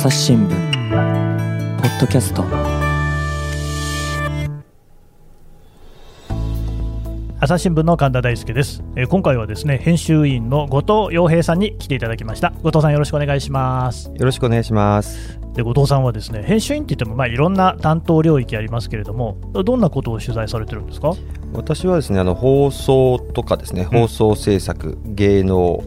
朝日新聞ポッドキャスト。朝日新聞の神田大輔です、えー今回はですね編集員の後藤洋平さんに来ていただきました。後藤さんよろしくお願いします。よろしくお願いします。で後藤さんはですね編集員って言ってもまあいろんな担当領域ありますけれどもどんなことを取材されてるんですか？私はですね、あの放送とかですね、放送制作、芸能、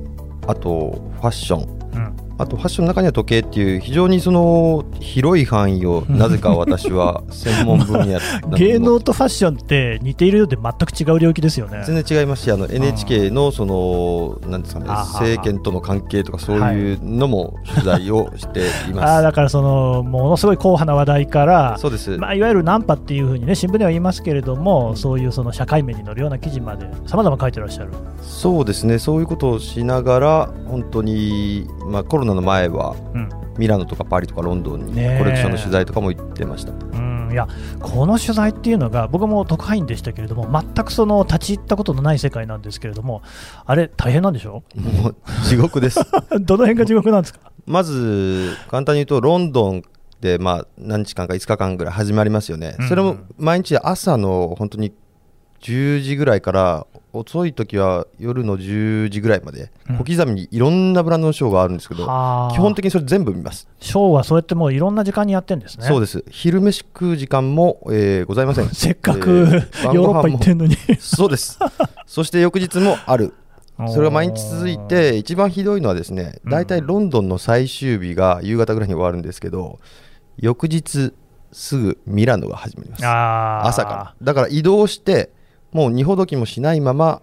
あとファッション、うんあとファッションの中には時計っていう非常にその広い範囲を なぜか私は 専門分野だと思芸能とファッションって似ているようで全く違う領域ですよね。全然違いますし、あの NHK のそのなんですかね、あはは政権との関係とかそういうのも取材をしています。だからそのものすごい硬派な話題からそうです。まあ、いわゆるナンパっていうふうにね新聞では言いますけれどもそういうその社会面に載るような記事までさまざま書いてらっしゃる。そうですね、そういうことをしながら本当にまあコロナの前はうんミラノとかパリとかロンドンにコレクションの取材とかも行ってました。うんいやこの取材っていうのが僕も特派員でしたけれども全くその立ち入ったことのない世界なんですけれどもあれ大変なんでしょ？もう地獄です。どの辺が地獄なんですか？まず簡単に言うとロンドンでまあ何日間か5日間ぐらい始まりますよね。うんそれも毎日朝の本当に10時ぐらいから遅い時は夜の10時ぐらいまでうん小刻みにいろんなブランドのショーがあるんですけど、はあ基本的にそれ全部見ます。ショーはそうやってもういろんな時間にやってんですねそうです。昼飯食う時間も、えーございません。せっかく、えー晩 ヨーロッパ行ってんのにそうです。そして翌日もある。それが毎日続いて、一番ひどいのはですね、うん大体ロンドンの最終日が夕方ぐらいに終わるんですけど、翌日すぐミラノが始まります。朝から。だから移動して、もう二ほどきもしないまま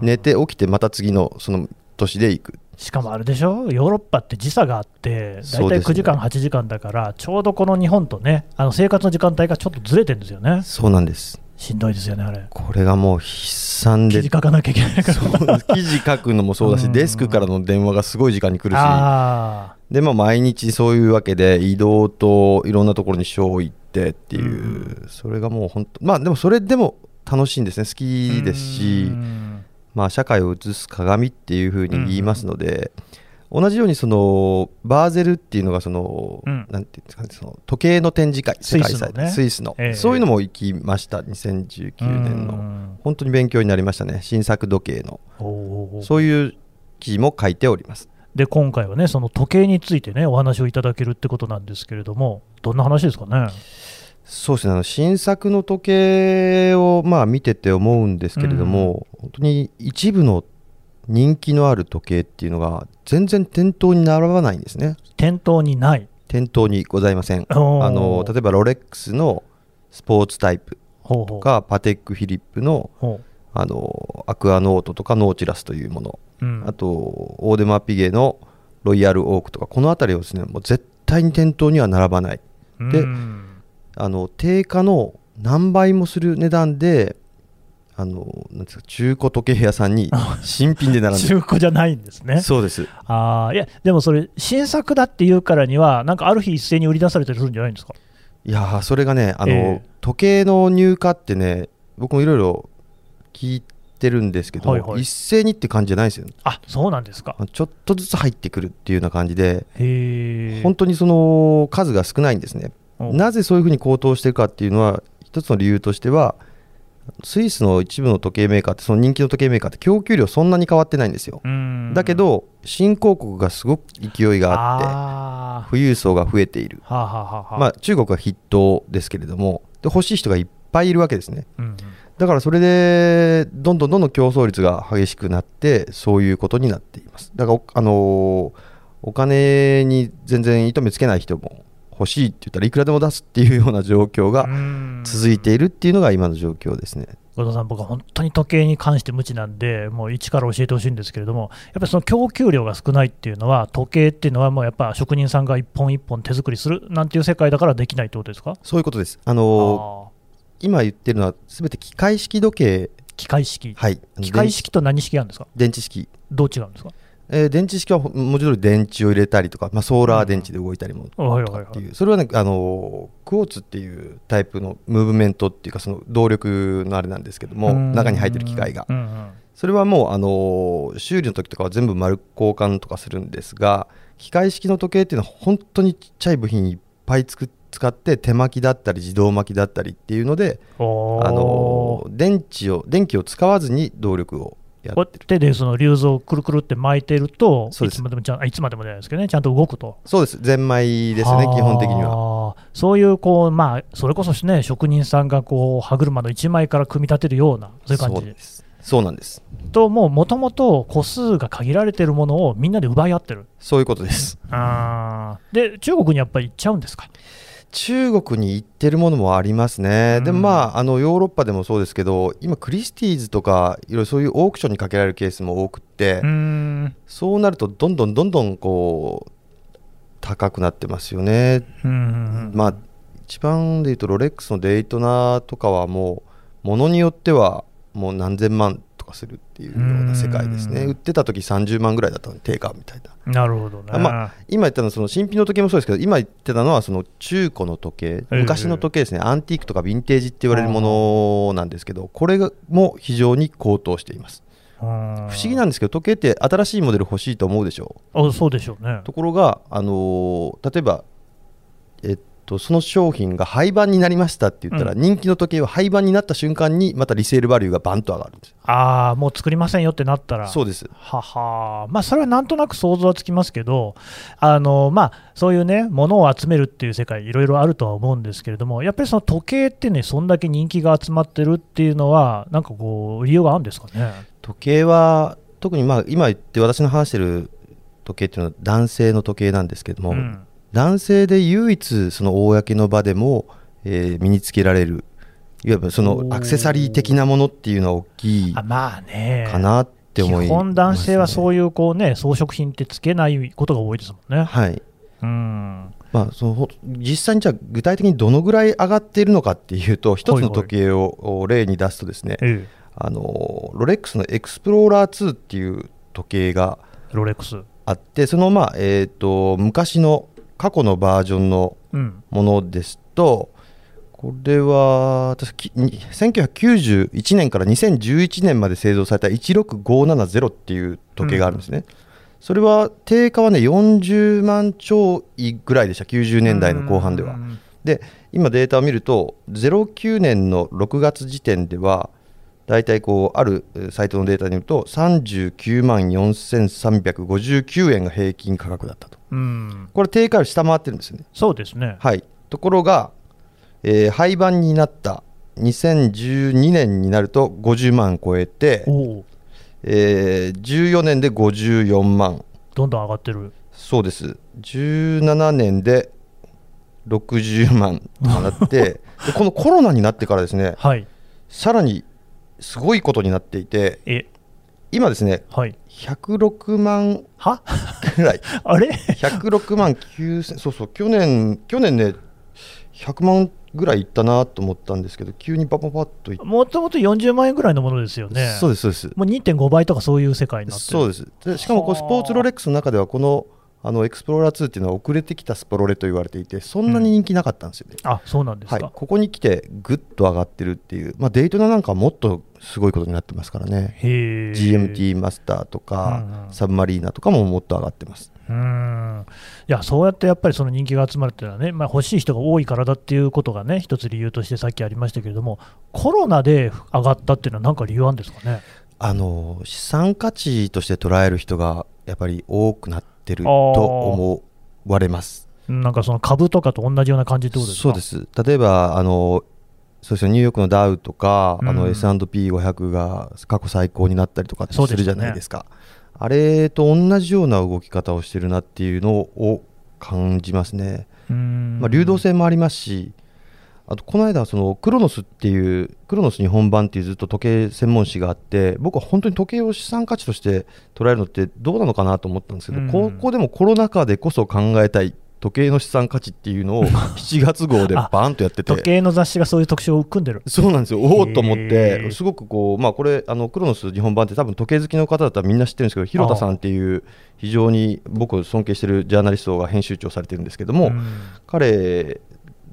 寝て起きて、また次のその年で行く。しかもあれでしょ？ヨーロッパって時差があって大体そうですね。9時間、8時間だからちょうどこの日本とねあの生活の時間帯がちょっとずれてるんですよね。そうなんです。しんどいですよねあれ。これがもう悲惨で。記事、書かなきゃいけないから。記事書くのもそうだし、うん。デスクからの電話がすごい時間に来るし、あでも毎日そういうわけで移動といろんなところにショー行ってっていう、それがもう本当まあでもそれでも楽しいんですね。好きーですしうん。まあ社会を映す鏡っていうふうに言いますので、同じようにそのバーゼルっていうのがその、うん。なんていうんですかねその時計の展示会スイスのね。世界祭スイスの、ええ。そういうのも行きました2019年の。うん。本当に勉強になりましたね。新作時計の。そういう記事も書いております。で今回はねその時計についてねお話をいただけるってことなんですけれどもどんな話ですかね？そうですね。あの新作の時計をまあ見てて思うんですけれども、本当に一部の人気のある時計っていうのが全然店頭に並ばないんですね。店頭にない。店頭にございません。あの例えばロレックスのスポーツタイプとかパテックフィリップのほあのアクアノートとかノーチラスというもの、ううん。あとオーデマピゲのロイヤルオークとかこの辺りをですねもう絶対に店頭には並ばない。でうんあの定価の何倍もする値段であのなんですか中古時計屋さんに新品で並んで中古じゃないんですね。るそうです。あーいやでもそれ新作だっていうからにはなんかある日一斉に売り出されたりするんじゃないんですか？いやーそれがねあの、ええ。時計の入荷ってね僕もいろいろ聞いてるんですけど、はいはい。一斉にって感じじゃないですよあそうなんですか。ちょっとずつ入ってくるっていうような感じで本当にその数が少ないんですねなぜそういうふうに高騰しているかっていうのは一つの理由としてはスイスの一部の時計メーカーってその人気の時計メーカーって供給量そんなに変わってないんですよ。うん。だけど新興国がすごく勢いがあってあ富裕層が増えている。ーはあ、はあまあ中国は筆頭ですけれどもで欲しい人がいっぱいいるわけですね。うんうん。だからそれでどんどんどんどん競争率が激しくなってそういうことになっています。だからおあのーお金に全然糸目つけない人も欲しいって言ったらいくらでも出すっていうような状況がうん。続いているっていうのが今の状況ですね。後藤さん、僕は本当に時計に関して無知なんで、もう一から教えてほしいんですけれども、やっぱりその供給量が少ないっていうのは、時計っていうのは、もうやっぱ職人さんが一本一本手作りするなんていう世界だからできないってことですか？そういうことです。あのー。今言ってるのは全て機械式時計、機械式、はい、機械式と何式あるんですか？電池式。どう違うんですか？えー電池式はほ文字通り電池を入れたりとか、まあ、ソーラー電池で動いたりもっていう、それはね、あのークォーツっていうタイプのムーブメントっていうか、その動力のあれなんですけども、うん。中に入ってる機械が。それはもう、あのー修理の時とかは全部丸交換とかするんですが、機械式の時計っていうのは本当にちっちゃい部品いっぱいつく使って手巻きだったり自動巻きだったりっていうのであの電池を電気を使わずに動力をやってる。手でその流動をくるくるって巻いてるといつまでもちゃんいつまでもじゃないですけどねちゃんと動くと。そうです。ゼンマイですね基本的には。そういうこうまあそれこそね職人さんがこう歯車の1枚から組み立てるようなそういう感じです。そうなんです。ともうもともと個数が限られているものをみんなで奪い合ってる。そういうことです。あで中国にやっぱり行っちゃうんですか？中国に行ってるものもありますね、うん、でもまああのヨーロッパでもそうですけど今クリスティーズとかいろいろそういうオークションにかけられるケースも多くて、うん、そうなるとどんどんどんどんこう高くなってますよね、うん、まあ一番でいうとロレックスのデイトナとかはもうものによってはもう何千万かするっていうような世界ですね。売ってた時30万ぐらいだったの定価みたいな。なるほどね、まあ、今言ったのはその新品の時計もそうですけど今言ってたのはその中古の時計昔の時計ですね、アンティークとかヴィンテージって言われるものなんですけどこれも非常に高騰しています。不思議なんですけど時計って新しいモデル欲しいと思うでしょう。あそうでしょうね。ところが、あのー、例えばえっとその商品が廃盤になりましたって言ったら、うん、人気の時計は廃盤になった瞬間にまたリセールバリューがバンと上がるんですああもう作りませんよってなったら。そうです。ははまあそれはなんとなく想像はつきますけどあのまあそういうねものを集めるっていう世界いろいろあるとは思うんですけれどもやっぱりその時計ってねそんだけ人気が集まってるっていうのはなんかこう理由があるんですかね？時計は特にまあ今言って私の話してる時計っていうのは男性の時計なんですけども、うん男性で唯一その公の場でも、えー、身につけられるいわばそのアクセサリー的なものっていうのは大きいかなって思います、ね、基本男性はそういうこうね装飾品ってつけないことが多いですもんね。はい。うん。まあ、その実際にじゃあ具体的にどのぐらい上がっているのかっていうと一つの時計を例に出すとですね、あのロレックスのエクスプローラー2っていう時計があってそのまあ、えー、と昔の過去のバージョンのものですと、これは1991年から2011年まで製造された16570っていう時計があるんですね。それは定価はね40万超位ぐらいでした90年代の後半では。で今データを見ると09年の6月時点では大体こうあるサイトのデータによると39万4359円が平均価格だったと、うん、これ定価より下回ってるんですよね。そうですね、はい、ところが、えー、廃盤になった2012年になると50万超えて、えー、14年で54万。どんどん上がってる。そうです。17年で60万となって このコロナになってからですね、はい、さらにすごいことになっていて、今ですね、はい、106万は？ぐらい、あれ ?106 万9000、そうそう、去年、去年ね、100万ぐらいいったなと思ったんですけど、急にパパパッといもともと40万円ぐらいのものですよね、そうです、そうです。もう2.5倍とかそういう世界になってそうです。でしかもこうスポーツロレックスの中では、このあのエクスプローラー2っていうのは遅れてきたスポロレと言われていてそんなに人気なかったんですよね、うん、あそうなんですか、はい、ここに来てぐっと上がってるっていう、まあ、デイトナなんかはもっとすごいことになってますからね。GMT マスターとか、うんうん、サブマリーナとかももっと上がってます。うん。いやそうやってやっぱりその人気が集まるっていうのはね、まあ、欲しい人が多いからだっていうことがね一つ理由としてさっきありましたけれどもコロナで上がったっていうのは何か理由あるんですかね？あの資産価値として捉える人がやっぱり多くなってると思われます。なんかその株とかと同じような感じってことですか？そうです。例えばあのそうですニューヨークのダウとか、うん、あの S&P500 が過去最高になったりとかするじゃないですか、ね、あれと同じような動き方をしてるなってい。うのを感じますね。まあ、流動性もありますし、あとこの間そのクロノスっていうクロノス日本版っていうずっと時計専門誌があって僕は本当に時計を資産価値として捉えるのってどうなのかなと思ったんですけど、うん、ここでもコロナ禍でこそ考えたい時計の資産価値っていうのを 7月号でバーンとやってて。時計の雑誌がそういう特徴を組んでる。そうなんですよ。おおと思って。すごくこうまあこれあのクロノス日本版って多分時計好きの方だったらみんな知ってるんですけど広田さんっていう非常に僕尊敬してるジャーナリストが編集長されてるんですけども、うん、彼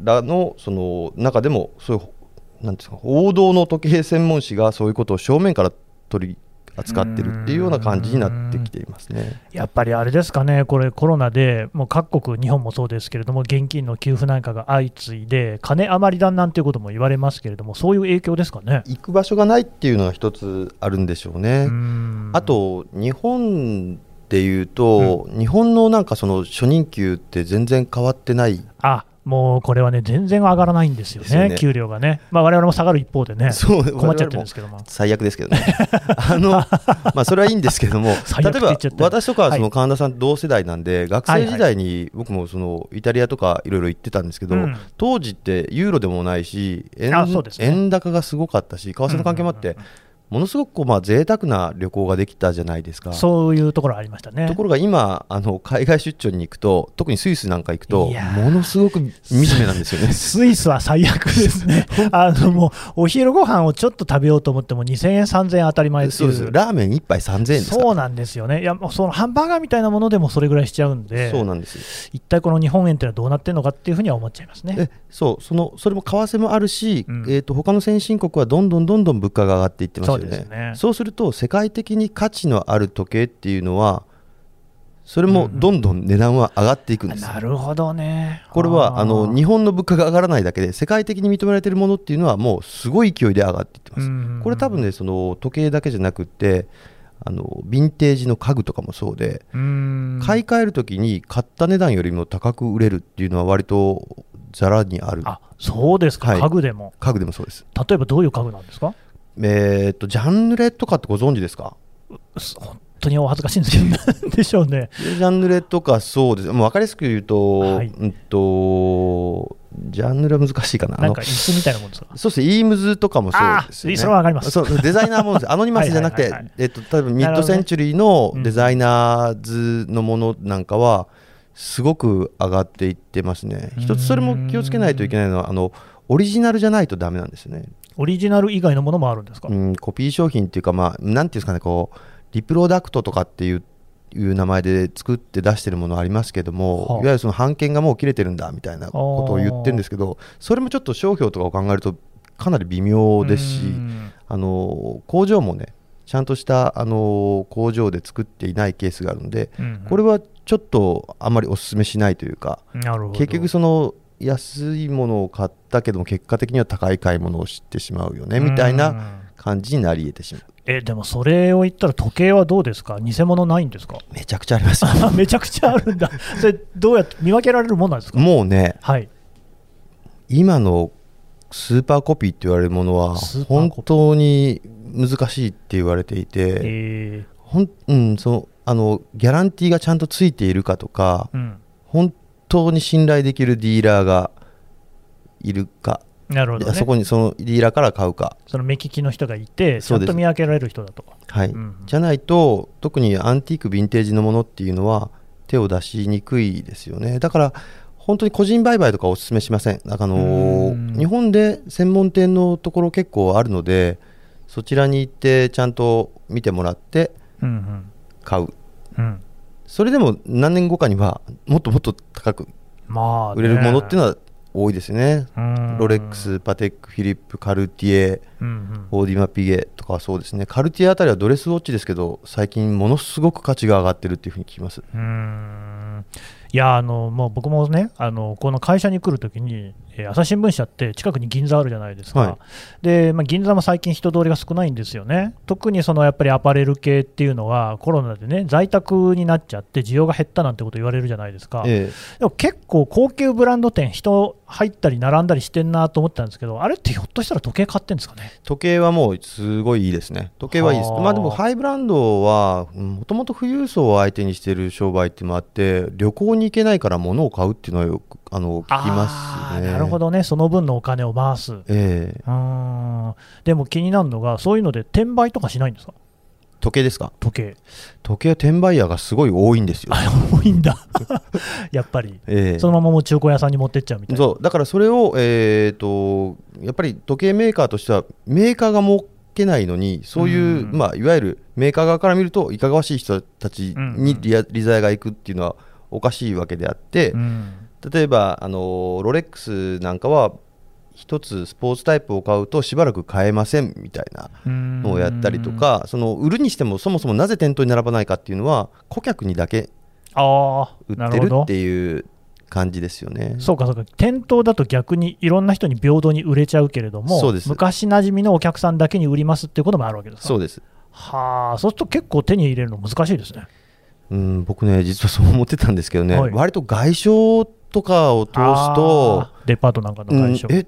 らのその中でもそういうなんですか王道の時計専門誌がそういうことを正面から取り扱ってるっていうような感じになってきていますねやっぱりあれですかね、これ、コロナでもう各国、日本もそうですけれども、現金の給付なんかが相次いで、金余りだなんていうことも言われますけれども、そういう影響ですかね。行く場所がないっていうのが一つあるんでしょうね。あと日本でいうと、うん、日本のなんかその初任給って全然変わってないあもうこれはね、全然上がらないんですよね、よね。給料がね、まあ、我々も下がる一方でね、そう困っちゃってるんですけども、最悪ですけどね、あのまあそれはいいんですけども、例えば私とかはその神田さん同世代なんで、はい、学生時代に僕もそのイタリアとかいろいろ行ってたんですけど、当時ってユーロでもないし円、ね、円高がすごかったし、為替の関係もあって、ものすごくこうまあ贅沢な旅行ができたじゃないですか。そういうところありましたね。ところが今あの海外出張に行くと特にスイスなんか行くとものすごく惨めなんですよね。スイスは最悪ですね。あのもうお昼ご飯をちょっと食べようと思っても2000円3000円当たり前そうです。ラーメン1杯3000円ですそうなんですよね。いやもうそのハンバーガーみたいなものでもそれぐらいしちゃうんで。そうなんです。一体この日本円ってのはどうなってるのかっていうふうには思っちゃいますね。そうそのそれも為替もあるし、うん、えーと、他の先進国はどんどんどんどん物価が上がっていってますよね。そうすると世界的に価値のある時計っていうのはそれもどんどん値段は上がっていくんです、うん、なるほどね。これはあの日本の物価が上がらないだけで世界的に認められているものっていうのはもうすごい勢いで上がっていってます、うん、これ多分ねその時計だけじゃなくてあのヴィンテージの家具とかもそうで買い替えるときに買った値段よりも高く売れるっていうのは割とざらにある。あそうですか、はい、家具でも。家具でもそうです。例えばどういう家具なんですか？えー、とジャンヌレとかってご存知ですか？本当にお恥ずかしいんですけど、でしょうね。ジャンヌレとかそうです、もう分かりやすく言うと、はい、うんと、ジャンヌレは難しいかな。なんか椅子みたいなもんですか？そうですね、イームズとかもそうですね。それは分かります。そうデザイナーもです。アノニマスじゃなくて、えっと、多分ミッドセンチュリーのデザイナーズのものなんかは、すごく上がっていってますね。一つそれも気をつけないといけないのは、あの、オリジナルじゃないとだめなんですよね。オリジナル以外のものもあるんですか、うん、コピー商品っていうか、まあ、なんていうんですかね、こう、リプロダクトとかっていういう名前で作って出してるものありますけども、はあ、いわゆるその版権がもう切れてるんだみたいなことを言ってるんですけど、それもちょっと商標とかを考えると、かなり微妙ですし、あの工場もね、ちゃんとしたあの工場で作っていないケースがあるので、うんうん、これはちょっとあまりお勧めしないというか、結局、その安いものを買ったけども、結果的には高い買い物をしてしまうよねみたいな感じになり得てしまう。えでもそれを言ったら時計はどうですか？偽物ないんですか？めちゃくちゃあります めちゃくちゃあるんだ。それどうやって見分けられるもんなんですか？もうね、はい、今のスーパーコピーって言われるものは本当に難しいって言われていて、えー、ほんうん、そあのギャランティーがちゃんとついているかとか、うん、本当に信頼できるディーラーがいるか？なるほど、ね、そこにそのディーラーから買うか。その目利きの人がいてちゃんと見分けられる人だと。はい、うん、じゃないと特にアンティークヴィンテージのものっていうのは手を出しにくいですよね。だから本当に個人売買とかお勧めしません。あの日本で専門店のところ結構あるのでそちらに行ってちゃんと見てもらって買う、うん。うん、それでも何年後かにはもっともっと高く売れるものっていうのは多いですね、ロレックス、パテック、フィリップ、カルティエ、うんうん、オーディマ・ピゲとかそうですね、カルティエあたりはドレスウォッチですけど、最近、ものすごく価値が上がってるっていうふうに聞きます。うんいやあのもう僕もねあのこの会社に来るときに、えー、朝日新聞社って近くに銀座あるじゃないですか、はい、でまあ、銀座も最近人通りが少ないんですよね、特にそのやっぱりアパレル系っていうのはコロナでね在宅になっちゃって需要が減ったなんてこと言われるじゃないですか、ええ、でも結構高級ブランド店人入ったり並んだりしてんなと思ったんですけどあれってひょっとしたら時計買ってんですかね？時計はもうすごいいいですね。時計はいいです。まあでもハイブランドはもともと富裕層を相手にしている商売っていうのもあって旅行に行けないから物を買うっていうのはよくあの聞きますね。なるほどね。その分のお金を回す、ええ。ー、でも気になるのがそういうので転売とかしないんですか？時計ですか？時計。時計は転売屋がすごい多いんですよ。多いんだ。やっぱり、えー、そのままも中古屋さんに持ってっちゃうみたいな。そう。だからそれを、えーと、やっぱり時計メーカーとしてはメーカーが儲けないのにそういう、うまあ、いわゆるメーカー側から見るといかがわしい人たちに利,、利罪がいくっていうのはおかしいわけであって、うん、例えばあのロレックスなんかは一つスポーツタイプを買うとしばらく買えませんみたいなのをやったりとかその売るにしてもそもそもなぜ店頭に並ばないかっていうのは顧客にだけあ売ってるっていう感じですよね。そうかそうか。店頭だと逆にいろんな人に平等に売れちゃうけれどもそうです。昔なじみのお客さんだけに売りますっていうこともあるわけですか。そうです。はあそうすると結構手に入れるの難しいですね。うん僕ね実はそう思ってたんですけどね、はい。割と外商とかを通すとデパートなんかのうん会社、え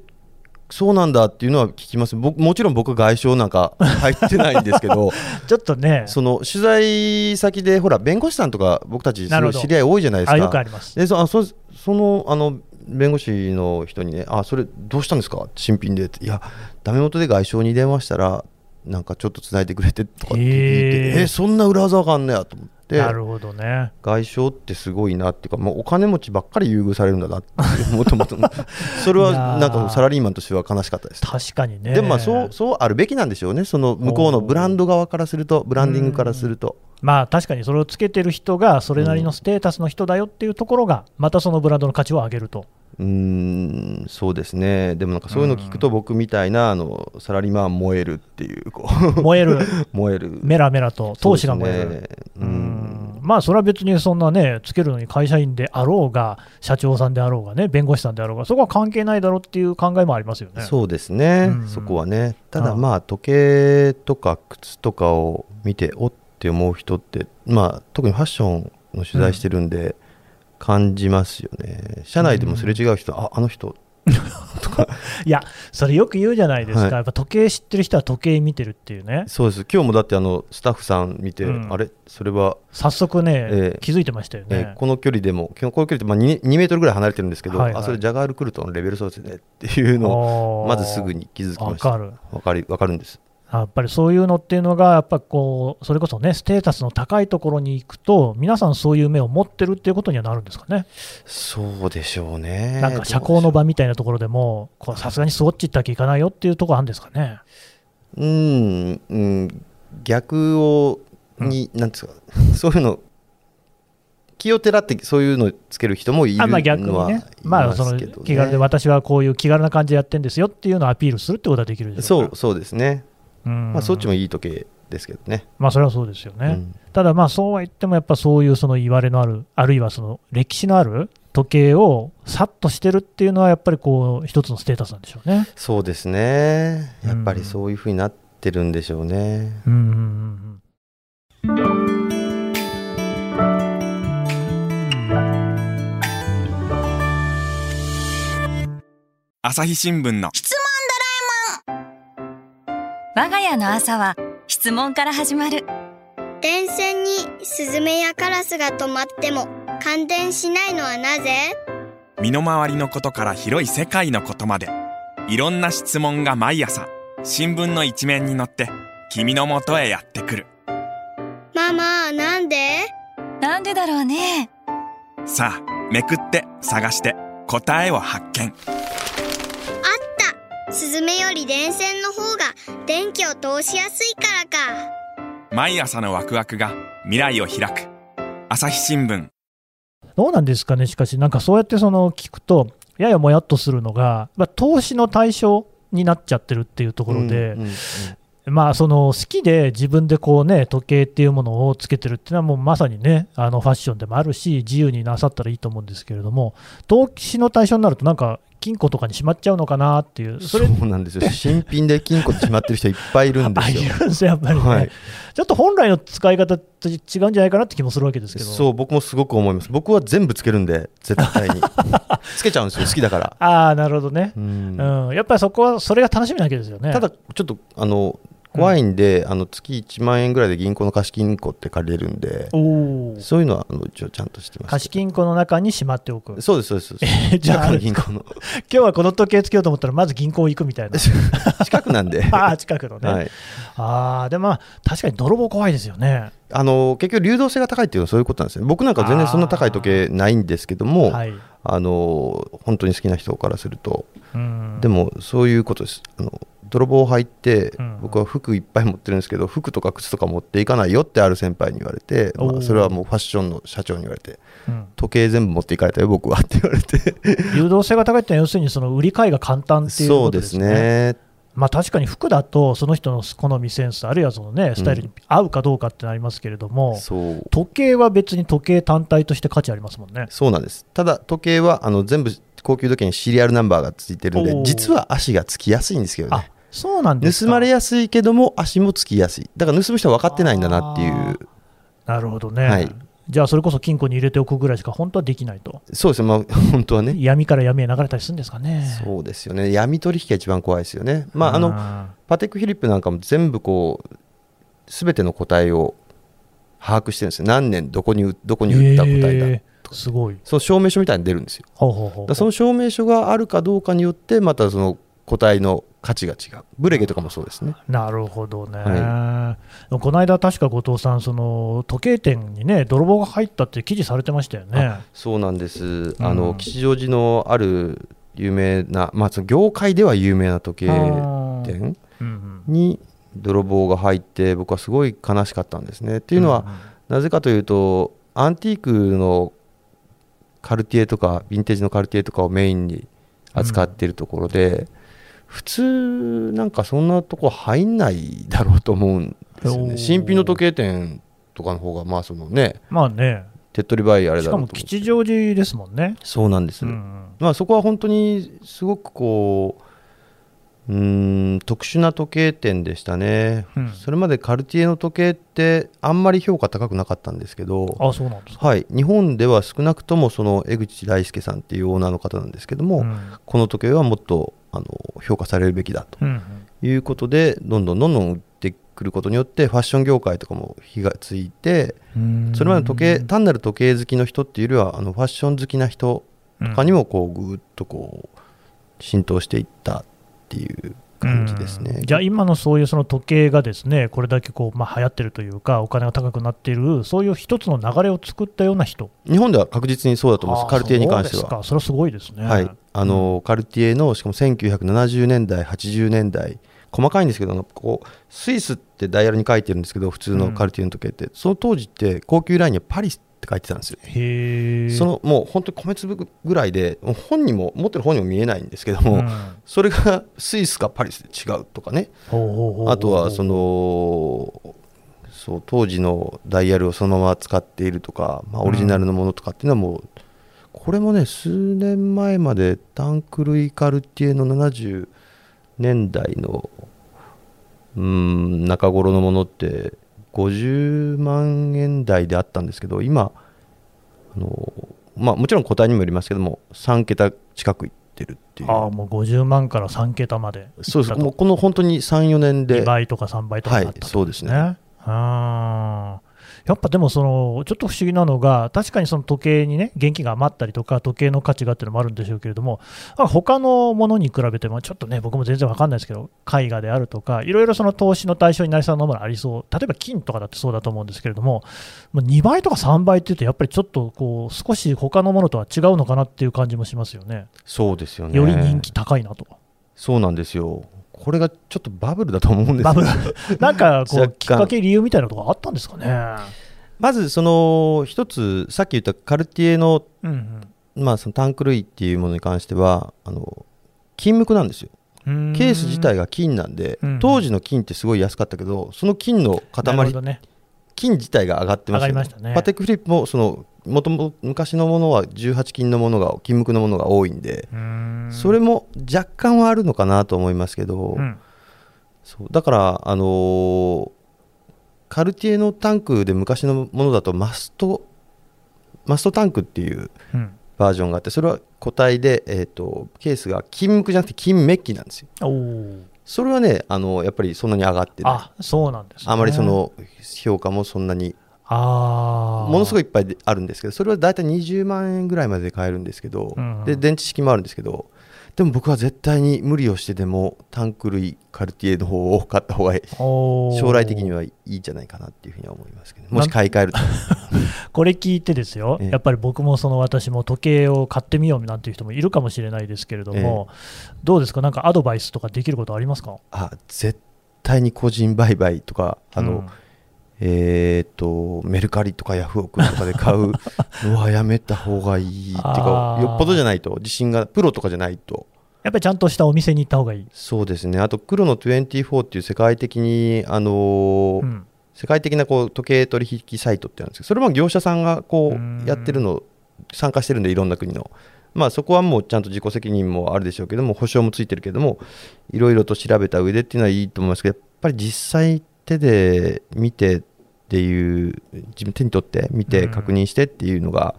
そうなんだっていうのは聞きます。僕もちろん僕外商なんか入ってないんですけど ちょっとね。その取材先でほら弁護士さんとか僕たち知り合い多いじゃないですか。あよくあります。でそあそそのあの弁護士の人にね、あそれどうしたんですか、新品でって、いや、ダメ元で外商に電話したら、なんかちょっとつないでくれてとかって聞いて、へーえそんな裏技があんねやと思って、なるほどね。外商ってすごいなっていうか、もうお金持ちばっかり優遇されるんだなって、もともと、それはなんかサラリーマンとしては悲しかったです。確かにね。でもまあそうそうあるべきなんでしょうね、その向こうのブランド側からすると、ブランディングからすると。まあ確かにそれをつけてる人がそれなりのステータスの人だよっていうところがまたそのブランドの価値を上げるとうーんそうですね、でもなんかそういうの聞くと、僕みたいなあのサラリーマン燃えるっていう、こう。燃える。燃える。メラメラと闘志が燃える。ねううん。ん。まあそれは別にそんなねつけるのに会社員であろうが社長さんであろうがね弁護士さんであろうがそこは関係ないだろうっていう考えもありますよね。そうですね、うん。そこはね。ただまあ時計とか靴とかを見ておって思う人って、まあ、特にファッションの取材してるんで感じますよね。社内でもすれ違う人、ああの人。いやそれよく言うじゃないですか、はい。やっぱ時計知ってる人は時計見てるっていうね。そうです。今日もだってあのスタッフさん見て、うん。あれ？それは、早速ね、ええ。気づいてましたよね、えーこの距離でもこの距離ってまあ 2, 2メートルぐらい離れてるんですけど、はいはい。あそれジャガールクルトのレベルそうですねっていうのををまずすぐに気づきました。わかる。わかりわかるんですやっぱりそういうのっていうのが、やっぱこうそれこそね、ステータスの高いところに行くと、皆さんそういう目を持ってるっていうことにはなるんですかね。そうでしょうね。なんか社交の場みたいなところでも、さすがにスウォッチ行ったわけいかないよっていうところあるんですかね。うん、うん、逆をに、なんですかそういうの気をてらってそういうのつける人もいるあまあ逆にのはね、いまあその気軽で私はこういう気軽な感じでやってるんですよっていうのをアピールするってことはできるでしょかそうそうですね、まあ、そっちもいい時計ですけどね、まあそれはそうですよね。うん。ただまあそうは言ってもやっぱそういうその言われのあるあるいはその歴史のある時計をさっとしてるっていうのはやっぱりこう一つのステータスなんでしょうね。そうですね。やっぱりそういうふうになってるんでしょうね、うんうんうん。朝日新聞の我が家の朝は質問から始まる。電線にスズメやカラスが止まっても感電しないのはなぜ？身の回りのことから広い世界のことまで。いろんな質問が毎朝新聞の一面に載って君のもとへやってくる。ママなんで？なんでだろうね。さあめくって探して答えを発見より電線の方が電気を通しやすいからか。毎朝のワクワクが未来を開く。朝日新聞。どうなんですかね、しかし、なんかそうやってその聞くと、ややもやっとするのが、まあ、投資の対象になっちゃってるっていうところで、うんうんうん。まあ、その好きで自分でこう、ね、時計っていうものをつけてるっていうのは、もうまさにね、あのファッションでもあるし、自由になさったらいいと思うんですけれども、投資の対象になると、なんか金庫とかにしまっちゃうのかなっていう、それそうなんですよ。新品で金庫でしまってる人いっぱいいるんですよ。るんですよ、やっぱりね、はい。ちょっと本来の使い方と違うんじゃないかなって気もするわけですけど。そう僕もすごく思います。僕は全部つけるんで絶対に。つけちゃうんですよ好きだから、ああ、なるほどね、うん。うん、やっぱりそこは、それが楽しみなわけですよね。ただちょっとあの怖いんで、あの月1万円ぐらいで銀行の貸金庫って借りれるんでそういうのはあの一応ちゃんとしてます貸金庫の中にしまっておく。そうですそうですそうです じゃあ銀行の 今日はこの時計つけようと思ったら、まず銀行行くみたいな。近くなんでああ、近くのね。はいああ、でもまあ、確かに泥棒怖いですよね。あの結局流動性が高いっていうのはそういうことなんですね僕なんか全然そんな高い時計ないんですけどもあ、はい。の本当に好きな人からするとうんでもそういうことですあの泥棒入って、うん。僕は服いっぱい持ってるんですけど服とか靴とか持っていかないよってある先輩に言われて、まあ、それはもうファッションの社長に言われてうん。時計全部持っていかれたよ僕はって言われて。流動性が高いってのは要するにその売り買いが簡単っていうそうでことですすね。ねまあ、確かに服だとその人の好みセンスあるいはその、ね、スタイルに合うかどうかってなりますけれども、そう。時計は別に時計単体として価値ありますもんね。そうなんです。ただ時計はあの全部高級時計にシリアルナンバーがついてるんで実は足がつきやすいんですけどあねそうなんですか。盗まれやすいけども足もつきやすい。だから盗む人は分かってないんだなっていう。なるほどね、はい。じゃあそれこそ金庫に入れておくぐらいしか本当はできないと、そうですねまあ本当はね。闇から闇へ流れたりするんですかね。そうですよね。闇取引が一番怖いですよね。まああのあパテック・フィリップなんかも全部こう全ての個体を把握してるんですよ。何年どこに売どこに売った個体だ、へーすごい。その証明書みたいに出るんですよ。ほうほうほうその証明書があるかどうかによってまたその個体の価値が違う。ブレゲとかもそうですね。なるほどね、はでもこの間、確か後藤さん、その時計店にね、泥棒が入ったって記事されてましたよね。そうなんです、ん。あの吉祥寺のある有名な、まあ、その業界では有名な時計店うんに泥棒が入って僕はすごい悲しかったんですね。っていうのは、なぜかというとアンティークのカルティエとかヴィンテージのカルティエとかをメインに扱っているところで、普通なんかそんなとこ入んないだろうと思うんですよね。新品の時計店とかの方がまあそのねまあね、手っ取り早いあれしかもだろうと。思う吉祥寺ですもんね。そうなんです、うん。まあ、そこは本当にすごくこううーん特殊な時計店でしたね、うん。それまでカルティエの時計ってあんまり評価高くなかったんですけどあそうなんですか。はい、日本では少なくともその江口大輔さんっていうオーナーの方なんですけども、うん。この時計はもっとあの評価されるべきだと。うんいうことでどんどんどんどん売ってくることによってファッション業界とかも火がついてうん。それまでの時計単なる時計好きの人っていうよりはあのファッション好きな人とかにもこうぐーっとこう浸透していったっていう感じですね。うん。じゃあ今のそういうその時計がですねこれだけこうまあ流行ってるというかお金が高くなっているそういう一つの流れを作ったような人。日本では確実にそうだと思います、カルティエに関しては。そうですか。それはすごいですね。はい、あのカルティエのしかも1970年代、80年代、細かいんですけど、こうスイスってダイヤルに書いてるんですけど、普通のカルティエの時計って、その当時って高級ラインにはパリスって書いてたんですよ。へえ。そのもう本当に米粒ぐらいで、本にも持ってる本にも見えないんですけども、うんそれが スイスかパリスで違うとかね、あとはそのそう当時のダイヤルをそのまま使っているとか、まあ、オリジナルのものとかっていうのはもう、これもね数年前までタンクルイ・カルティエの70年代のうん中頃のものって50万円台であったんですけど今あの、まあ、もちろん個体にもよりますけども3桁近くいってるっていう。ああもう50万から3桁まで。そうです。もうこの本当に34年で。2倍とか3倍とかになったはいそうですねね。あーやっぱでもその、ちょっと不思議なのが、確かにその時計にね、現金が余ったりとか、時計の価値がっていうのもあるんでしょうけれども、あ他のものに比べても、ちょっとね、僕も全然わかんないですけど、絵画であるとか、いろいろその投資の対象になりそうなものありそう、例えば金とかだってそうだと思うんですけれども、まあ2倍とか3倍っていうと、やっぱりちょっとこう、少し他のものとは違うのかなっていう感じもしますよね。そうですよねより人気高いなと。そうなんですよこれがちょっとバブルだと思うんですよ。バブル。なんかこうきっかけ、理由みたいなところあったんですかね。まずその一つさっき言ったカルティエの,、うんまあそのタンク類っていうものに関してはあの金無垢なんですよ。うん。ケース自体が金なんで、うん当時の金ってすごい安かったけどその金の塊ね、金自体が上がってました,、上がりましたね。パテックフリップもそのもとも昔のものは18金のものが金無垢のものが多いんで、うん。それも若干はあるのかなと思いますけど、うん。そうだから、あのーカルティエのタンクで昔のものだとマストマストタンクっていううん。バージョンがあってそれは個体で、えー、とケースが金無垢じゃなくて金メッキなんですよそれはねあのやっぱりそんなに上がってない。あそうなんです、ね、あまりその評価もそんなに。あものすごいいいっぱいであるんですけどそれは大体20万円ぐらいまでで買えるんですけど、うん。で電池式もあるんですけどでも僕は絶対に無理をしてでもタンク類カルティエの方を買った方が将来的にはいいんじゃないかなっていうふうには思いますけど。もし買い替えると。これ聞いてですよ、ええ。やっぱり僕もその私も時計を買ってみようなんていう人もいるかもしれないですけれども、どうですか、なんかアドバイスとかできることありますか？あ絶対に個人売買とかあの、うんえー、とメルカリとかヤフオクとかで買うのは やめた方がいいっていうかよっぽどじゃないと自信がプロとかじゃないと。やっぱりちゃんとしたお店に行った方がいい。そうですね。あと黒の24っていう世界的にあのーうん。世界的なこう時計取引サイトってあるんですけどそれも業者さんがこうん。うやってるの参加してるんでいろんな国の。まあそこはもうちゃんと自己責任もあるでしょうけども保証もついてるけどもいろいろと調べた上でっていうのはいいと思いますけどやっぱり実際手で見てっていう自分手に取って見てうん。確認してっていうのが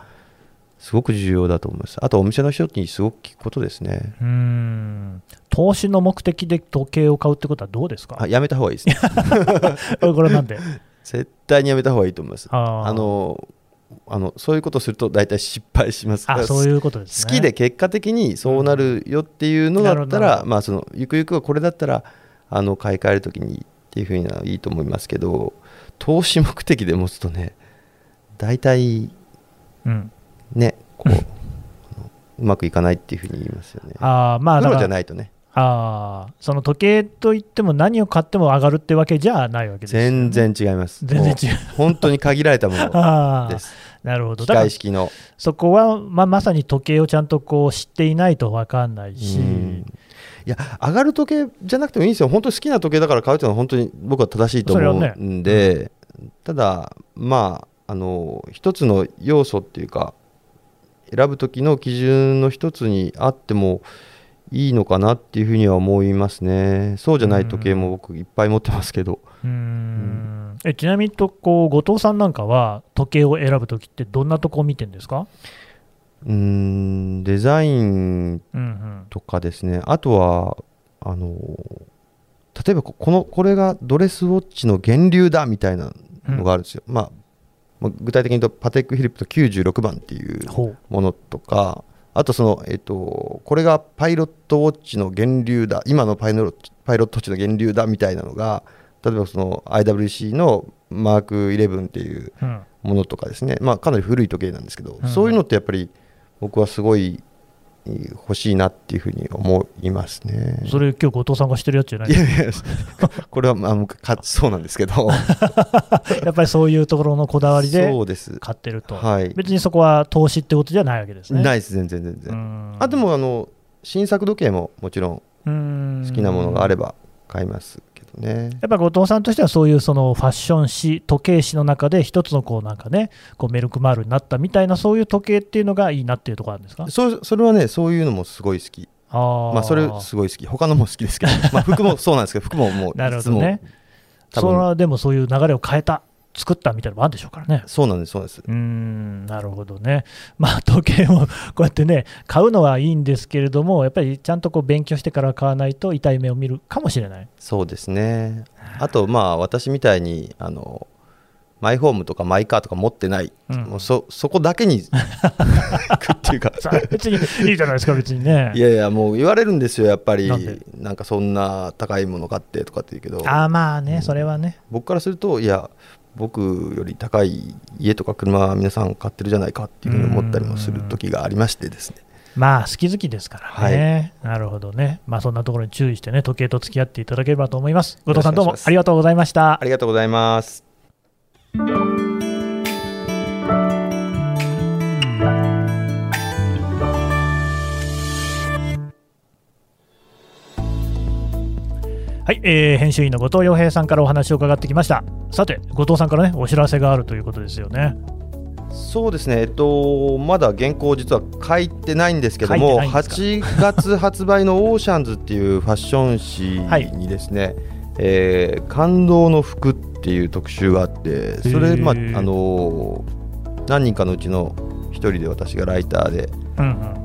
すごく重要だと思います。あとお店の人にすごく聞くことですね。うーん。投資の目的で時計を買うってことはどうですか？あやめた方がいいですね。これなんで？絶対にやめた方がいいと思います。あのあのそういうことすると大体失敗しますあそういうことですね。好きで結果的にそうなるよっていうのだったうん。まあそのゆくゆくはこれだったらあの買い替えるときにっていうふうにはいいと思いますけど投資目的で持つとね大体うん、ねこううまくいかないっていうふうに言いますよね。あーまあプロじゃないとね。あーその時計といっても何を買っても上がるってわけじゃないわけですよね、全然違います。全然違う。本当に限られたものああです なるほど。機械式の。そこは、まあ、まさに時計をちゃんとこう知っていないと分かんないし、うんいや上がる時計じゃなくてもいいんですよ、本当に好きな時計だから買うというのは本当に僕は正しいと思それはうんで、ただ、まあ、あの一つの要素っていうか、選ぶ時の基準の一つにあってもいいのかなっていうふうには思いますね、そうじゃない時計も僕、いっぱい持ってますけど、うーん。えちなみにとこう後藤さんなんかは時計を選ぶときってどんなとこを見てるんですか、うーん、デザインうんうん、とかですね、あとは、あの例えばここのこれがドレスウォッチの源流だみたいなのがあるんですよ。まあまあ具体的に言うとパテック・フィリップと96番っていうものとかあとその、えっとこれがパイロットウォッチの源流だ今のパイロットパイロットウォッチの源流だみたいなのが例えばその IWC のマーク11っていううん。ものとかですね、まあ、かなり古い時計なんですけど、うん。そういうのってやっぱり僕はすごいえー欲しいなっていうふうに思いますね。それ、今日後藤さんがしてるやつじゃない？いやいや、これはまあ僕かそうなんですけど、やっぱりそういうところのこだわりでそうです。買ってると、はい。別にそこは投資ってことじゃないわけですね。ないです、全然全う然。んあでもあの新作時計ももちろんうん好きなものがあれば買いますね。やっぱ後藤さんとしてはそういうそのファッション誌、時計誌の中で一つのこうなんかね、こうメルクマールになったみたいなそういう時計っていうのがいいなっていうところなんですか？そそれはね、そういうのもすごい好き。あーまあそれすごい好き。他のも好きですけど、まあ服もそうなんですけど、服ももうなるほどね。それはでもそういう流れを変えた、作ったみたいなのもあるんでしょうからね。そうなんです、そうです。うーんなるほどね、まあ、時計を こうやってね、買うのはいいんですけれども、やっぱりちゃんとこう勉強してから買わないと痛い目を見るかもしれない。そうですね。あと、まあ、私みたいに、あの、マイホームとかマイカーとか持ってない、うんもうそそこだけに っていうか、別にいいじゃないですか、別にね。いやいや、もう言われるんですよ、やっぱりなんで、なんかそんな高いもの買ってとかって言うけど、ああまあね、それはね。僕からすると、いや、僕より高い家とか車は皆さん買ってるじゃないかっていうふうに思ったりもする時がありましてですね。まあ好き好きですからね、なるほどね、まあそんなところに注意してね、時計と付き合っていただければと思います。後藤さん、どうもありがとうございましたあ。りがとうございます。はい、えー編集員の後藤洋平さんからお話を伺ってきました。さて、後藤さんからね、お知らせがあるということですよね。そうですね、えっと、まだ原稿、実は書いてないんですけども、書いてないんですか？8月発売のオーシャンズっていうファッション誌にですね、えー感動の服っていう特集があって、それ、まああの何人かのうちの一人で私がライターで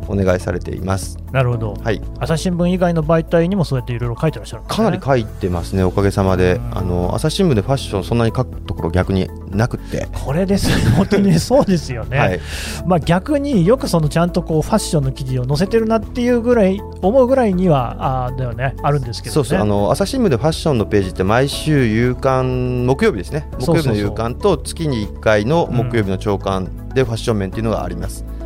お願いされています。なるほど、はい、朝日新聞以外の媒体にもそうやっていろいろ書いてらっしゃるね。かなり書いてますね、おかげさまで。う。ん。あの朝日新聞でファッション、そんなに書くところ逆になくって、これですね、本当にそうですよね、はい、まあ、逆によくそのちゃんとこうファッションの記事を載せてるなっていうぐらい、思うぐらいにはあだよね、あるんですけど、ね、そうそうあの朝日新聞でファッションのページって毎週夕刊木曜日ですね木曜日の夕刊と月に1回の木曜日の朝刊でファッション面っていうのがあります。そ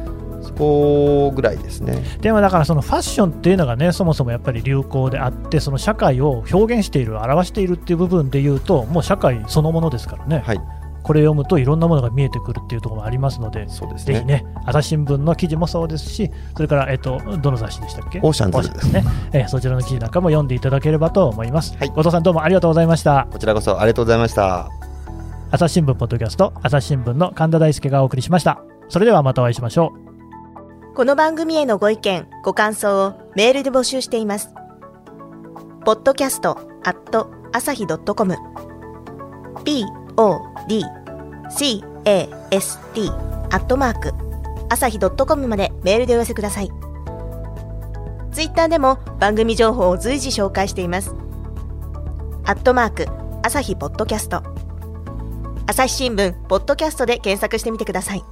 こぐらいですね。でもだからそのファッションっていうのがねそもそもやっぱり流行であってその社会を表現している表しているっていう部分でいうともう社会そのものですからね、はい、これ読むといろんなものが見えてくるっていうところもありますので、そうですね、ぜひね、朝日新聞の記事もそうですし、それから、えっと、どの雑誌でしたっけ？オーシャンズ。ですね、えーそちらの記事なんかも読んでいただければと思います。はい。後藤さんどうもありがとうございました。こちらこそありがとうございました。朝日新聞ポッドキャスト、朝日新聞の神田大輔がお送りしました。それではまたお会いしましょう。この番組へのご意見、ご感想をメールで募集しています。podcast at 朝日 .com p o d c a s t アットマーク朝日 .com までメールでお寄せください。ツイッターでも番組情報を随時紹介しています。アットマーク朝日ポッドキャスト朝日新聞ポッドキャストで検索してみてください。